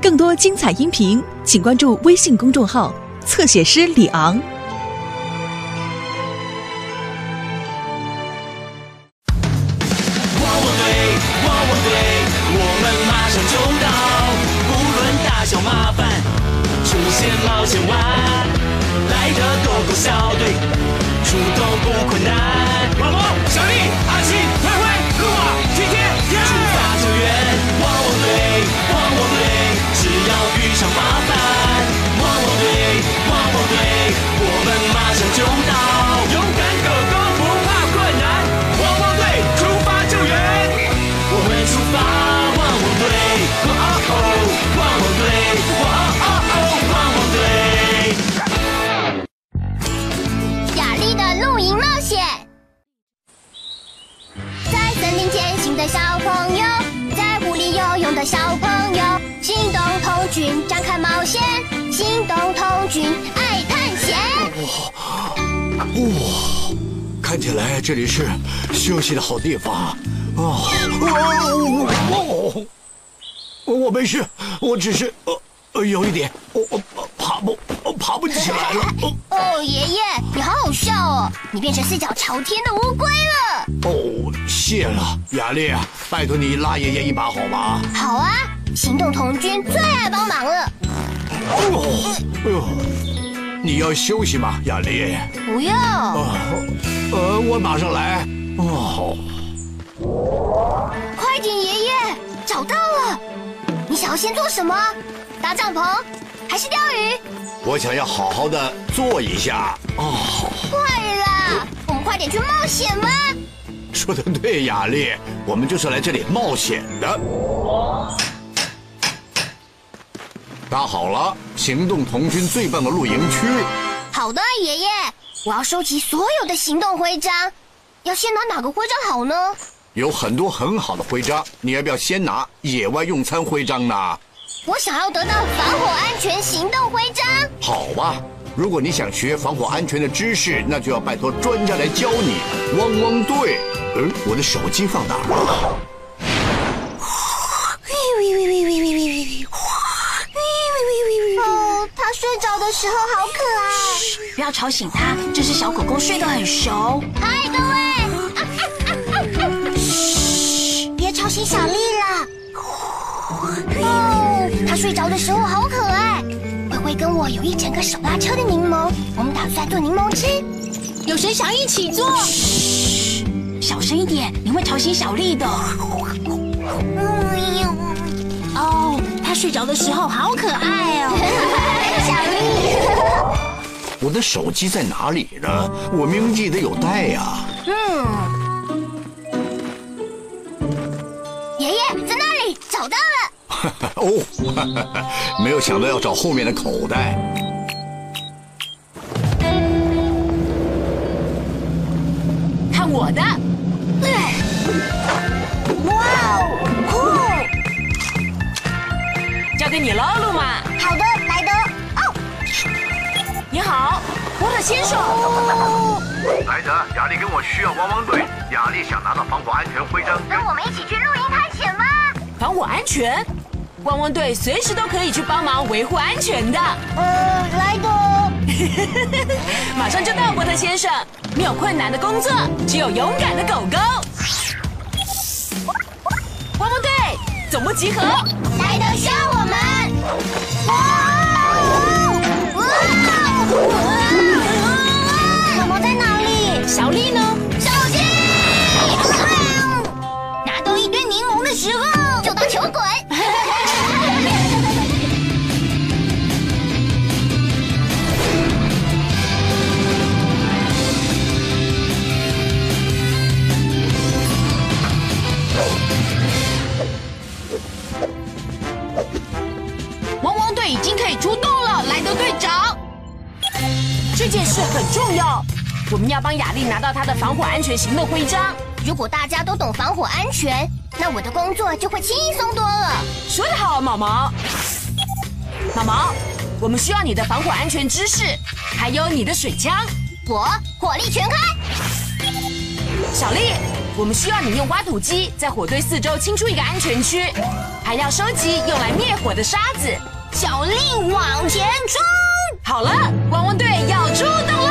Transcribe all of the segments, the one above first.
更多精彩音频，请关注微信公众号“侧写师李昂”。汪汪队，汪汪队，我们马上就到，不论大小麻烦，出现冒险湾，来的狗狗小队，出动不困难。哇，看起来这里是休息的好地方啊！哦哦，我没事，我只是呃呃有一点，我我呃爬不呃爬不起来了。哦 哦，爷爷，你好好笑哦，你变成四脚朝天的乌龟了。哦，谢了，雅丽，拜托你拉爷爷一把好吗？好啊，行动童军最爱帮忙了。哦，哎呦，你要休息吗，雅丽？不要，啊，呃，我马上来。哦，快点，爷爷，找到了。你想要先做什么？搭帐篷，还是钓鱼？我想要好好的坐一下。哦，快啦，我们快点去冒险吧。说的对，雅丽，我们就是来这里冒险的。搭好了，行动童军最棒的露营区。好的，爷爷，我要收集所有的行动徽章。要先拿哪个徽章好呢？有很多很好的徽章，你要不要先拿野外用餐徽章呢？我想要得到防火安全行动徽章。好吧，如果你想学防火安全的知识，那就要拜托专家来教你。汪汪队，嗯，我的手机放哪儿了？哦，它睡着的时候好可爱。不要吵醒它，这只小狗狗睡得很熟。嗨，各位，嘘，别吵醒小丽了。哦，它睡着的时候好可爱。灰灰跟我有一整个手拉车的柠檬，我们打算做柠檬汁。有谁想一起做？嘘，小声一点，你会吵醒小丽的。嗯，哦，它睡着的时候好可爱哦。小丽，我的手机在哪里呢？我明明记得有带呀。嗯，爷爷在那里找到了。哦，没有想到要找后面的口袋。看我的，哇哦，酷交给你喽，路马。先生。莱德，雅丽跟我需要汪汪队。雅丽想拿到防火安全徽章。跟我们一起去露营探险吗？防火安全，汪汪队随时都可以去帮忙维护安全的。呃，来的。马上就到，波特先生。没有困难的工作，只有勇敢的狗狗。汪汪队，总部集合。莱德需要我们。件事很重要，我们要帮雅丽拿到她的防火安全行动徽章。如果大家都懂防火安全，那我的工作就会轻松多了。说得好，毛毛。毛毛，我们需要你的防火安全知识，还有你的水枪。我火力全开，小丽，我们需要你用挖土机在火堆四周清出一个安全区。还要收集用来灭火的沙子。小丽往前冲！好了，汪汪队要出动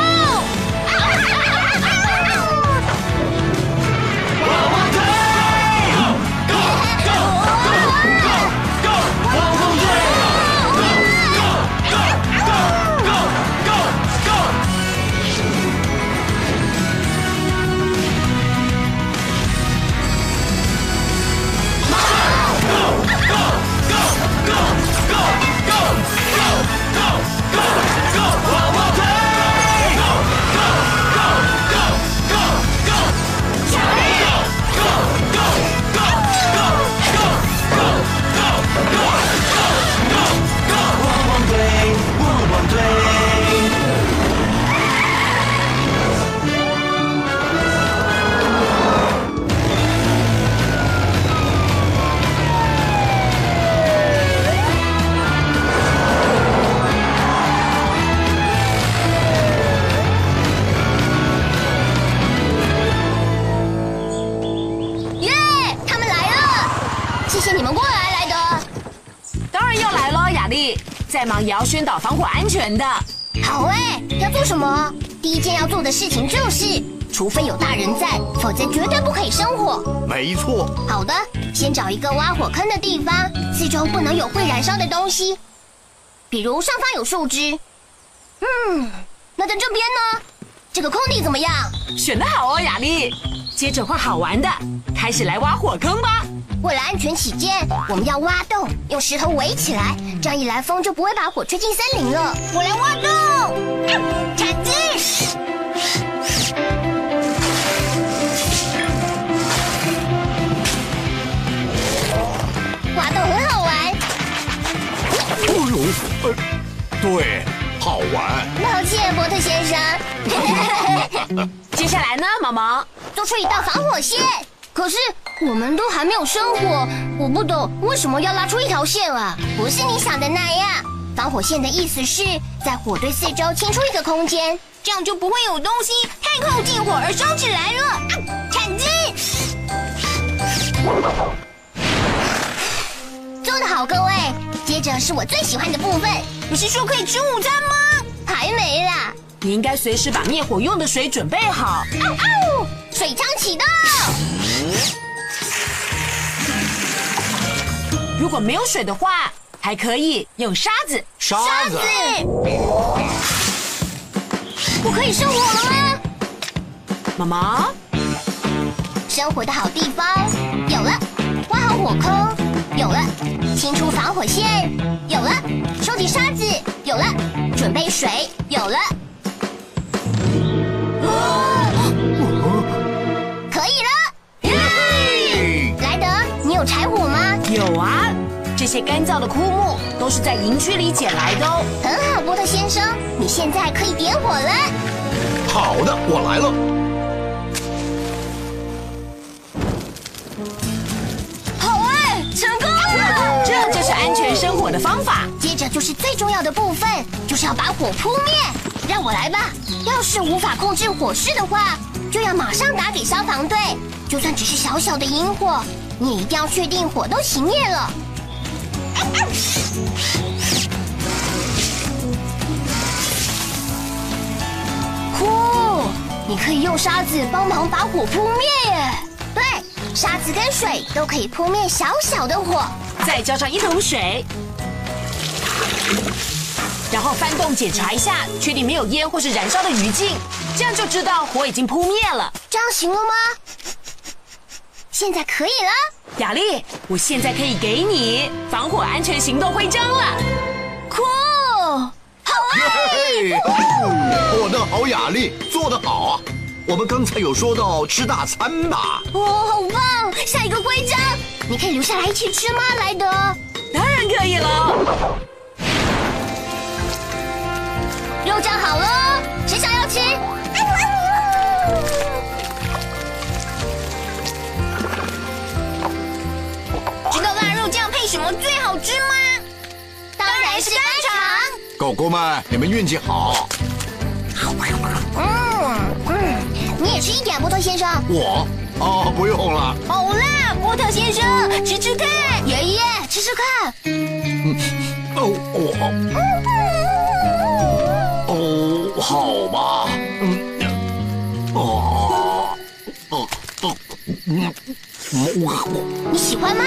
也要宣导防火安全的。好哎，要做什么？第一件要做的事情就是，除非有大人在，否则绝对不可以生火。没错，好的，先找一个挖火坑的地方，四周不能有会燃烧的东西，比如上方有树枝。嗯，那在这边呢？这个空地怎么样？选得好哦，雅丽。接着画好玩的，开始来挖火坑吧。为了安全起见，我们要挖洞，用石头围起来，这样一来风就不会把火吹进森林了。我来挖洞，铲子。挖洞很好玩，哎呦，呃，对，好玩。抱歉，波特先生。接下来呢，毛毛？做出一道防火线。可是我们都还没有生火，我不懂为什么要拉出一条线啊？不是你想的那样。防火线的意思是在火堆四周清出一个空间，这样就不会有东西太靠近火而烧起来了。啊铲子，接着是我最喜欢的部分。你是说可以吃午餐吗？还没啦。你应该随时把灭火用的水准备好。嗷嗷！水枪启动。如果没有水的话，还可以用沙子。沙子，我可以生火了吗？妈妈，生火的好地方有了，挖好火坑有了，清除防火线有了，收集沙子有了，准备水有了。可以了！耶！莱德，你有柴火吗？有啊，这些干燥的枯木都是在营区里捡来的哦。很好，波特先生，你现在可以点火了。好的，我来了。安全生火的方法。接着就是最重要的部分，就是要把火扑灭。让我来吧。要是无法控制火势的话，就要马上打给消防队。就算只是小小的萤火，你也一定要确定火都熄灭了。酷！你可以用沙子帮忙把火扑灭。对，沙子跟水都可以扑灭小小的火。再浇上一桶水，然后翻动检查一下，确定没有烟或是燃烧的余烬，这样就知道火已经扑灭了。这样行了吗？现在可以了。雅丽，我现在可以给你防火安全行动徽章了。酷，好啊！嘿，我的好雅丽，做得好啊！我们刚才有说到吃大餐吧？哦，好棒！下一个徽章，你可以留下来一起吃吗，莱德？当然可以了。肉酱好了，谁想要吃？知道腊肉酱配什么最好吃吗？当然是香肠。狗狗们，你们运气好。你也吃一点，波特先生。我哦，不用了。好啦，波特先生，吃吃看。爷爷，吃吃看。哦我哦，好吧，嗯，哦哦哦，嗯，我你喜欢吗？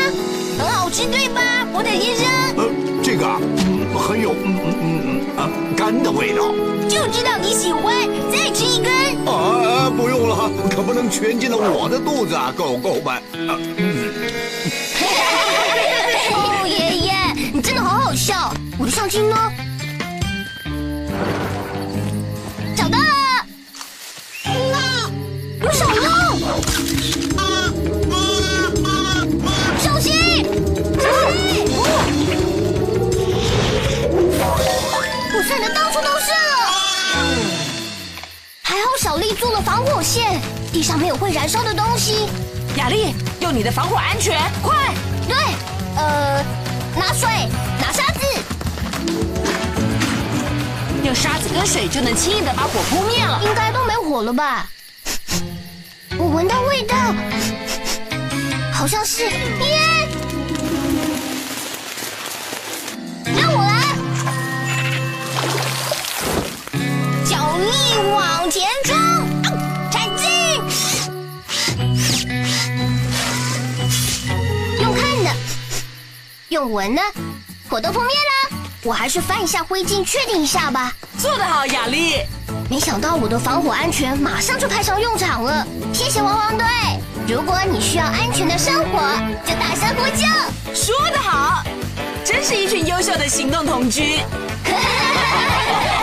很好吃，对吧，波特先生？呃，这个啊嗯很有嗯嗯嗯嗯啊干的味道。就知道你喜欢，再吃一根。啊，不用了，可不能全进了我的肚子啊，狗狗们。啊嗯 哦，爷爷，你真的好好笑。我的相机呢？做了防火线，地上没有会燃烧的东西。雅丽，用你的防火安全，快！对，呃，拿水，拿沙子。用沙子跟水就能轻易的把火扑灭了。应该都没火了吧？我闻到味道，好像是用闻呢，火都扑灭了。我还是翻一下灰烬，确定一下吧。做得好，雅丽。没想到我的防火安全马上就派上用场了，谢谢汪汪队！如果你需要安全的生活，就大声呼救。说得好，真是一群优秀的行动同居。